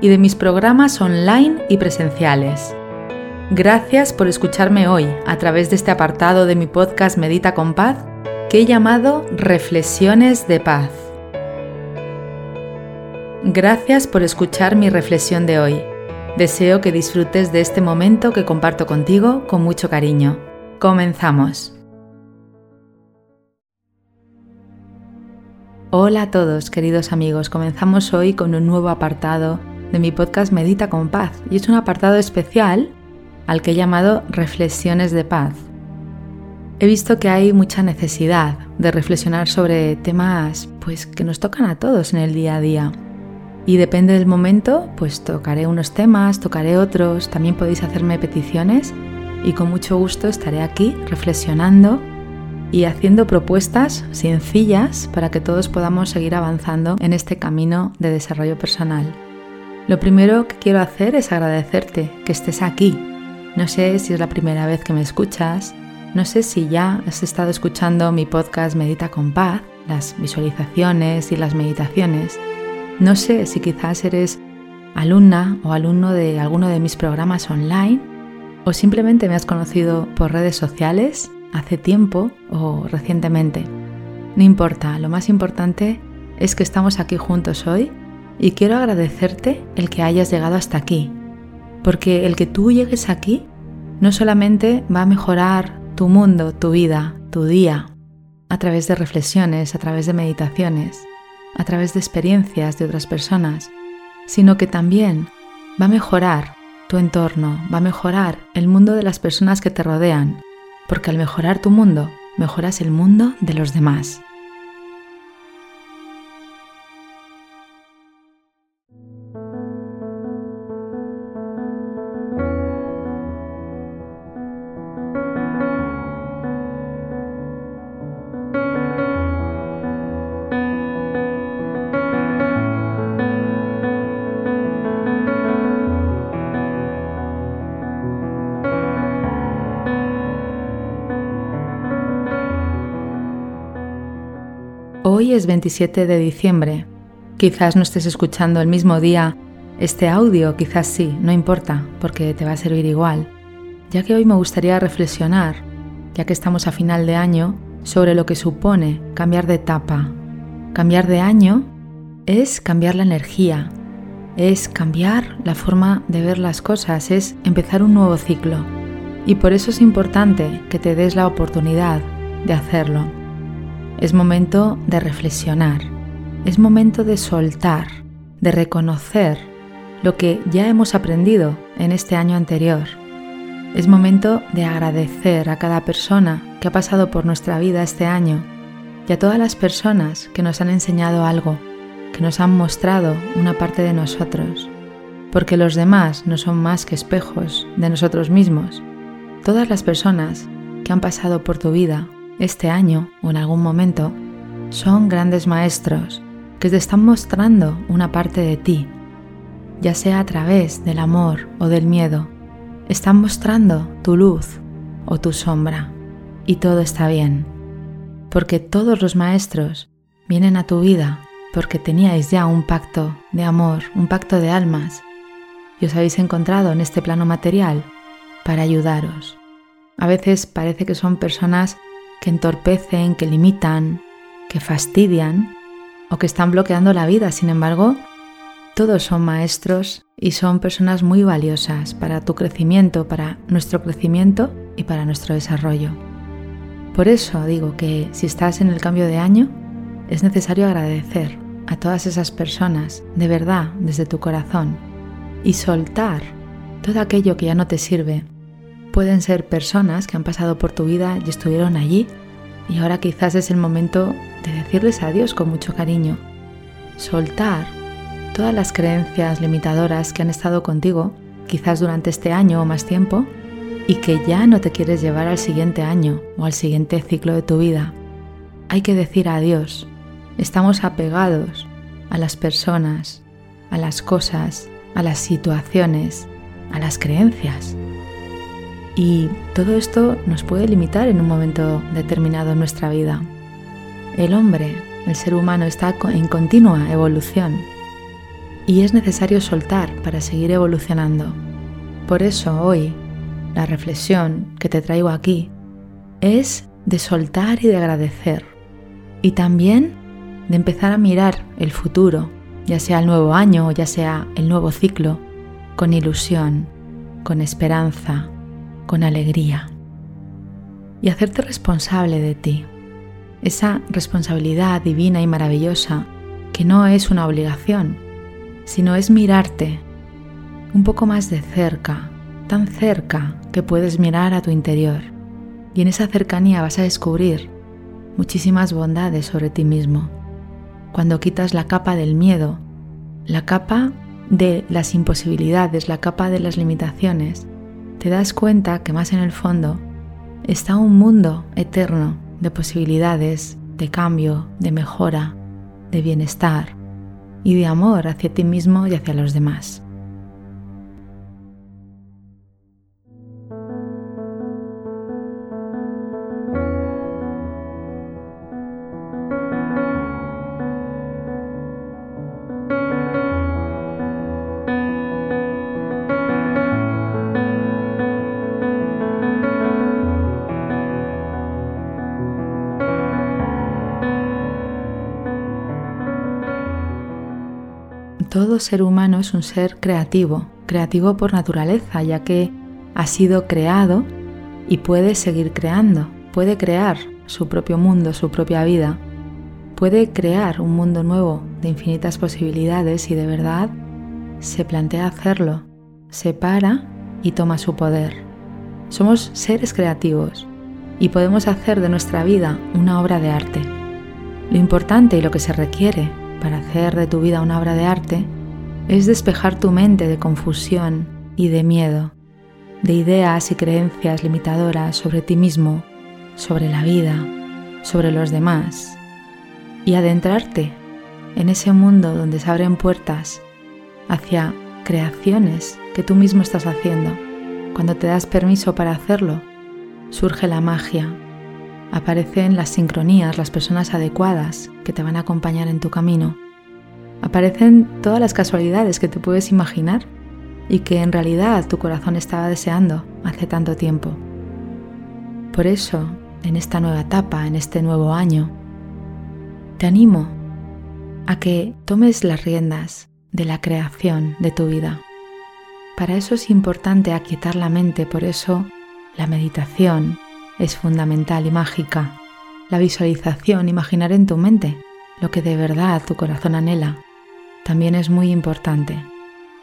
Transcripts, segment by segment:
y de mis programas online y presenciales. Gracias por escucharme hoy a través de este apartado de mi podcast Medita con Paz que he llamado Reflexiones de Paz. Gracias por escuchar mi reflexión de hoy. Deseo que disfrutes de este momento que comparto contigo con mucho cariño. Comenzamos. Hola a todos, queridos amigos. Comenzamos hoy con un nuevo apartado de mi podcast Medita con Paz y es un apartado especial al que he llamado Reflexiones de Paz. He visto que hay mucha necesidad de reflexionar sobre temas pues que nos tocan a todos en el día a día. Y depende del momento, pues tocaré unos temas, tocaré otros, también podéis hacerme peticiones y con mucho gusto estaré aquí reflexionando y haciendo propuestas sencillas para que todos podamos seguir avanzando en este camino de desarrollo personal. Lo primero que quiero hacer es agradecerte que estés aquí. No sé si es la primera vez que me escuchas, no sé si ya has estado escuchando mi podcast Medita con Paz, las visualizaciones y las meditaciones. No sé si quizás eres alumna o alumno de alguno de mis programas online o simplemente me has conocido por redes sociales hace tiempo o recientemente. No importa, lo más importante es que estamos aquí juntos hoy y quiero agradecerte el que hayas llegado hasta aquí, porque el que tú llegues aquí no solamente va a mejorar tu mundo, tu vida, tu día, a través de reflexiones, a través de meditaciones, a través de experiencias de otras personas, sino que también va a mejorar tu entorno, va a mejorar el mundo de las personas que te rodean, porque al mejorar tu mundo, mejoras el mundo de los demás. Es 27 de diciembre. Quizás no estés escuchando el mismo día este audio, quizás sí, no importa, porque te va a servir igual. Ya que hoy me gustaría reflexionar, ya que estamos a final de año, sobre lo que supone cambiar de etapa. Cambiar de año es cambiar la energía, es cambiar la forma de ver las cosas, es empezar un nuevo ciclo. Y por eso es importante que te des la oportunidad de hacerlo. Es momento de reflexionar, es momento de soltar, de reconocer lo que ya hemos aprendido en este año anterior. Es momento de agradecer a cada persona que ha pasado por nuestra vida este año y a todas las personas que nos han enseñado algo, que nos han mostrado una parte de nosotros, porque los demás no son más que espejos de nosotros mismos. Todas las personas que han pasado por tu vida este año o en algún momento, son grandes maestros que te están mostrando una parte de ti, ya sea a través del amor o del miedo. Están mostrando tu luz o tu sombra y todo está bien, porque todos los maestros vienen a tu vida porque teníais ya un pacto de amor, un pacto de almas, y os habéis encontrado en este plano material para ayudaros. A veces parece que son personas que entorpecen, que limitan, que fastidian o que están bloqueando la vida. Sin embargo, todos son maestros y son personas muy valiosas para tu crecimiento, para nuestro crecimiento y para nuestro desarrollo. Por eso digo que si estás en el cambio de año, es necesario agradecer a todas esas personas de verdad desde tu corazón y soltar todo aquello que ya no te sirve pueden ser personas que han pasado por tu vida y estuvieron allí y ahora quizás es el momento de decirles adiós con mucho cariño. Soltar todas las creencias limitadoras que han estado contigo, quizás durante este año o más tiempo, y que ya no te quieres llevar al siguiente año o al siguiente ciclo de tu vida. Hay que decir adiós. Estamos apegados a las personas, a las cosas, a las situaciones, a las creencias. Y todo esto nos puede limitar en un momento determinado en nuestra vida. El hombre, el ser humano, está en continua evolución y es necesario soltar para seguir evolucionando. Por eso hoy la reflexión que te traigo aquí es de soltar y de agradecer y también de empezar a mirar el futuro, ya sea el nuevo año o ya sea el nuevo ciclo, con ilusión, con esperanza, con alegría. Y hacerte responsable de ti, esa responsabilidad divina y maravillosa que no es una obligación, sino es mirarte un poco más de cerca, tan cerca que puedes mirar a tu interior. Y en esa cercanía vas a descubrir muchísimas bondades sobre ti mismo. Cuando quitas la capa del miedo, la capa de las imposibilidades, la capa de las limitaciones, te das cuenta que más en el fondo está un mundo eterno de posibilidades, de cambio, de mejora, de bienestar y de amor hacia ti mismo y hacia los demás. Todo ser humano es un ser creativo, creativo por naturaleza, ya que ha sido creado y puede seguir creando, puede crear su propio mundo, su propia vida, puede crear un mundo nuevo de infinitas posibilidades y de verdad se plantea hacerlo, se para y toma su poder. Somos seres creativos y podemos hacer de nuestra vida una obra de arte. Lo importante y lo que se requiere para hacer de tu vida una obra de arte es despejar tu mente de confusión y de miedo, de ideas y creencias limitadoras sobre ti mismo, sobre la vida, sobre los demás, y adentrarte en ese mundo donde se abren puertas hacia creaciones que tú mismo estás haciendo. Cuando te das permiso para hacerlo, surge la magia, aparecen las sincronías, las personas adecuadas que te van a acompañar en tu camino. Aparecen todas las casualidades que te puedes imaginar y que en realidad tu corazón estaba deseando hace tanto tiempo. Por eso, en esta nueva etapa, en este nuevo año, te animo a que tomes las riendas de la creación de tu vida. Para eso es importante aquietar la mente, por eso la meditación, es fundamental y mágica. La visualización, imaginar en tu mente lo que de verdad tu corazón anhela, también es muy importante.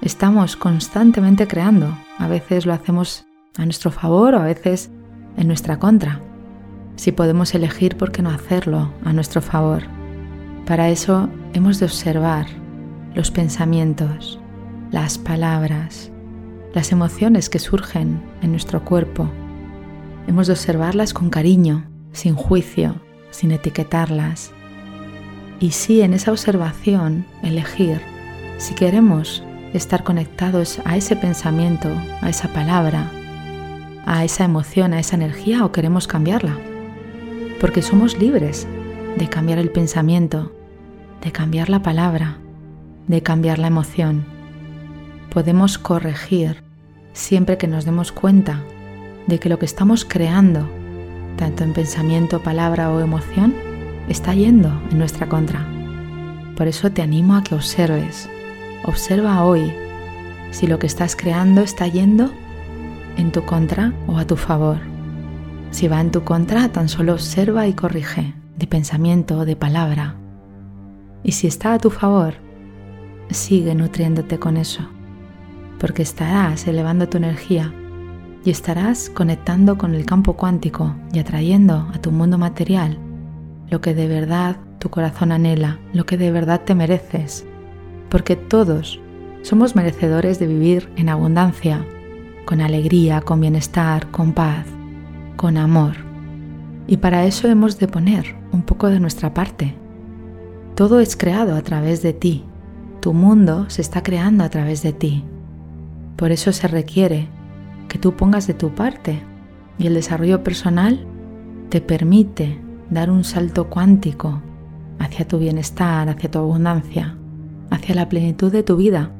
Estamos constantemente creando, a veces lo hacemos a nuestro favor o a veces en nuestra contra. Si podemos elegir, ¿por qué no hacerlo a nuestro favor? Para eso hemos de observar los pensamientos, las palabras, las emociones que surgen en nuestro cuerpo Hemos de observarlas con cariño, sin juicio, sin etiquetarlas. Y sí, en esa observación, elegir si queremos estar conectados a ese pensamiento, a esa palabra, a esa emoción, a esa energía o queremos cambiarla. Porque somos libres de cambiar el pensamiento, de cambiar la palabra, de cambiar la emoción. Podemos corregir siempre que nos demos cuenta de que lo que estamos creando, tanto en pensamiento, palabra o emoción, está yendo en nuestra contra. Por eso te animo a que observes. Observa hoy si lo que estás creando está yendo en tu contra o a tu favor. Si va en tu contra, tan solo observa y corrige de pensamiento o de palabra. Y si está a tu favor, sigue nutriéndote con eso, porque estarás elevando tu energía y estarás conectando con el campo cuántico y atrayendo a tu mundo material lo que de verdad tu corazón anhela, lo que de verdad te mereces, porque todos somos merecedores de vivir en abundancia, con alegría, con bienestar, con paz, con amor. Y para eso hemos de poner un poco de nuestra parte. Todo es creado a través de ti. Tu mundo se está creando a través de ti. Por eso se requiere que tú pongas de tu parte y el desarrollo personal te permite dar un salto cuántico hacia tu bienestar, hacia tu abundancia, hacia la plenitud de tu vida,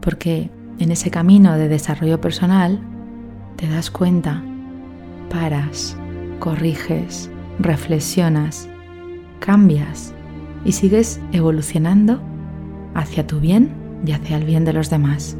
porque en ese camino de desarrollo personal te das cuenta, paras, corriges, reflexionas, cambias y sigues evolucionando hacia tu bien y hacia el bien de los demás.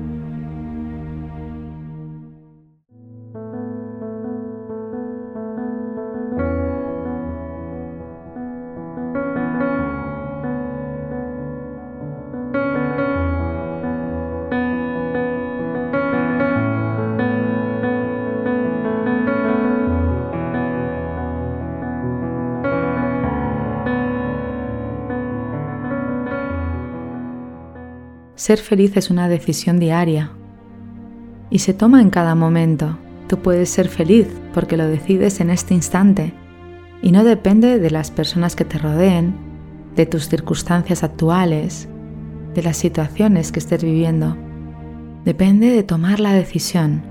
Ser feliz es una decisión diaria y se toma en cada momento. Tú puedes ser feliz porque lo decides en este instante y no depende de las personas que te rodeen, de tus circunstancias actuales, de las situaciones que estés viviendo. Depende de tomar la decisión,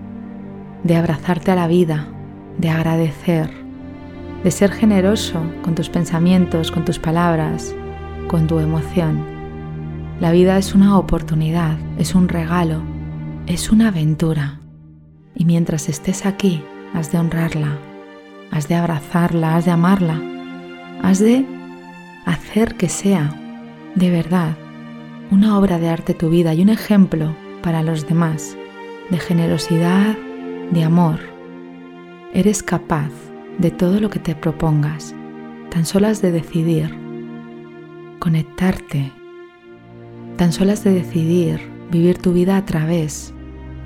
de abrazarte a la vida, de agradecer, de ser generoso con tus pensamientos, con tus palabras, con tu emoción. La vida es una oportunidad, es un regalo, es una aventura. Y mientras estés aquí, has de honrarla, has de abrazarla, has de amarla, has de hacer que sea, de verdad, una obra de arte tu vida y un ejemplo para los demás, de generosidad, de amor. Eres capaz de todo lo que te propongas, tan solo has de decidir conectarte Tan solo has de decidir vivir tu vida a través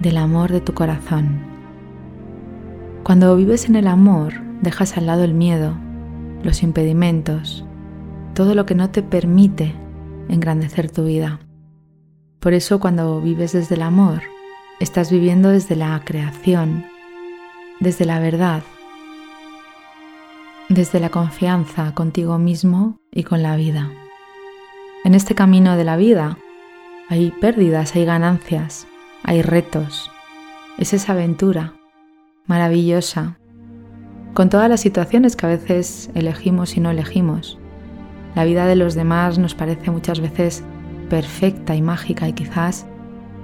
del amor de tu corazón. Cuando vives en el amor, dejas al lado el miedo, los impedimentos, todo lo que no te permite engrandecer tu vida. Por eso cuando vives desde el amor, estás viviendo desde la creación, desde la verdad, desde la confianza contigo mismo y con la vida. En este camino de la vida hay pérdidas, hay ganancias, hay retos. Es esa aventura maravillosa, con todas las situaciones que a veces elegimos y no elegimos. La vida de los demás nos parece muchas veces perfecta y mágica y quizás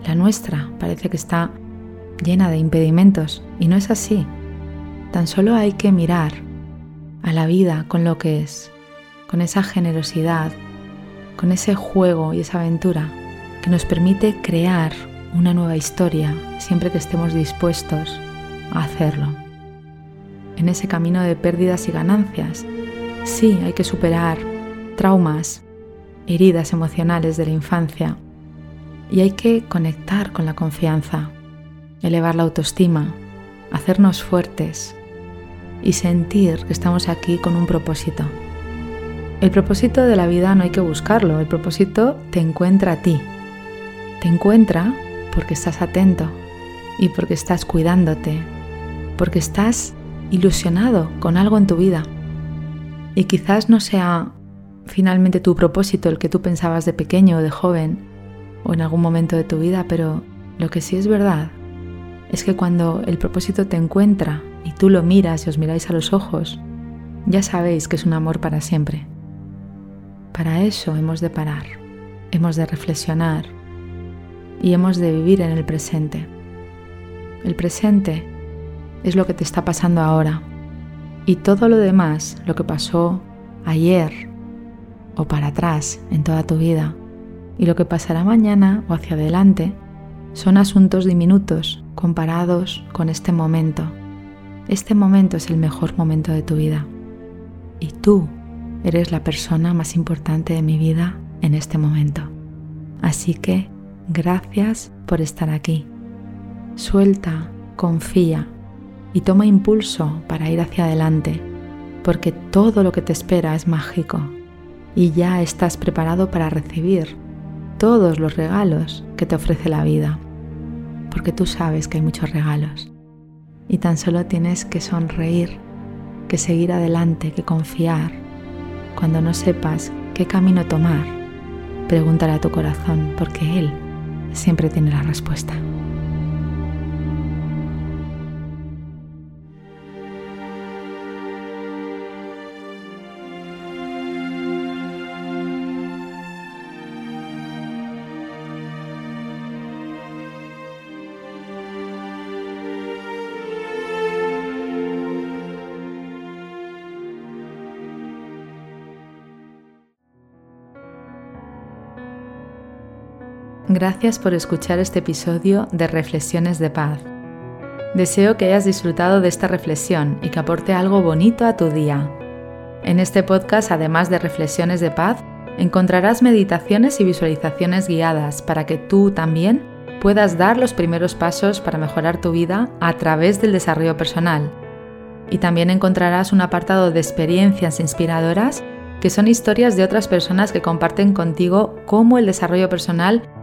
la nuestra parece que está llena de impedimentos y no es así. Tan solo hay que mirar a la vida con lo que es, con esa generosidad, con ese juego y esa aventura que nos permite crear una nueva historia siempre que estemos dispuestos a hacerlo. En ese camino de pérdidas y ganancias, sí hay que superar traumas, heridas emocionales de la infancia y hay que conectar con la confianza, elevar la autoestima, hacernos fuertes y sentir que estamos aquí con un propósito. El propósito de la vida no hay que buscarlo, el propósito te encuentra a ti. Te encuentra porque estás atento y porque estás cuidándote, porque estás ilusionado con algo en tu vida. Y quizás no sea finalmente tu propósito el que tú pensabas de pequeño o de joven o en algún momento de tu vida, pero lo que sí es verdad es que cuando el propósito te encuentra y tú lo miras y os miráis a los ojos, ya sabéis que es un amor para siempre. Para eso hemos de parar, hemos de reflexionar y hemos de vivir en el presente. El presente es lo que te está pasando ahora y todo lo demás, lo que pasó ayer o para atrás en toda tu vida y lo que pasará mañana o hacia adelante, son asuntos diminutos comparados con este momento. Este momento es el mejor momento de tu vida. Y tú Eres la persona más importante de mi vida en este momento. Así que gracias por estar aquí. Suelta, confía y toma impulso para ir hacia adelante, porque todo lo que te espera es mágico y ya estás preparado para recibir todos los regalos que te ofrece la vida, porque tú sabes que hay muchos regalos y tan solo tienes que sonreír, que seguir adelante, que confiar. Cuando no sepas qué camino tomar, pregúntale a tu corazón, porque él siempre tiene la respuesta. Gracias por escuchar este episodio de Reflexiones de Paz. Deseo que hayas disfrutado de esta reflexión y que aporte algo bonito a tu día. En este podcast, además de reflexiones de paz, encontrarás meditaciones y visualizaciones guiadas para que tú también puedas dar los primeros pasos para mejorar tu vida a través del desarrollo personal. Y también encontrarás un apartado de experiencias inspiradoras que son historias de otras personas que comparten contigo cómo el desarrollo personal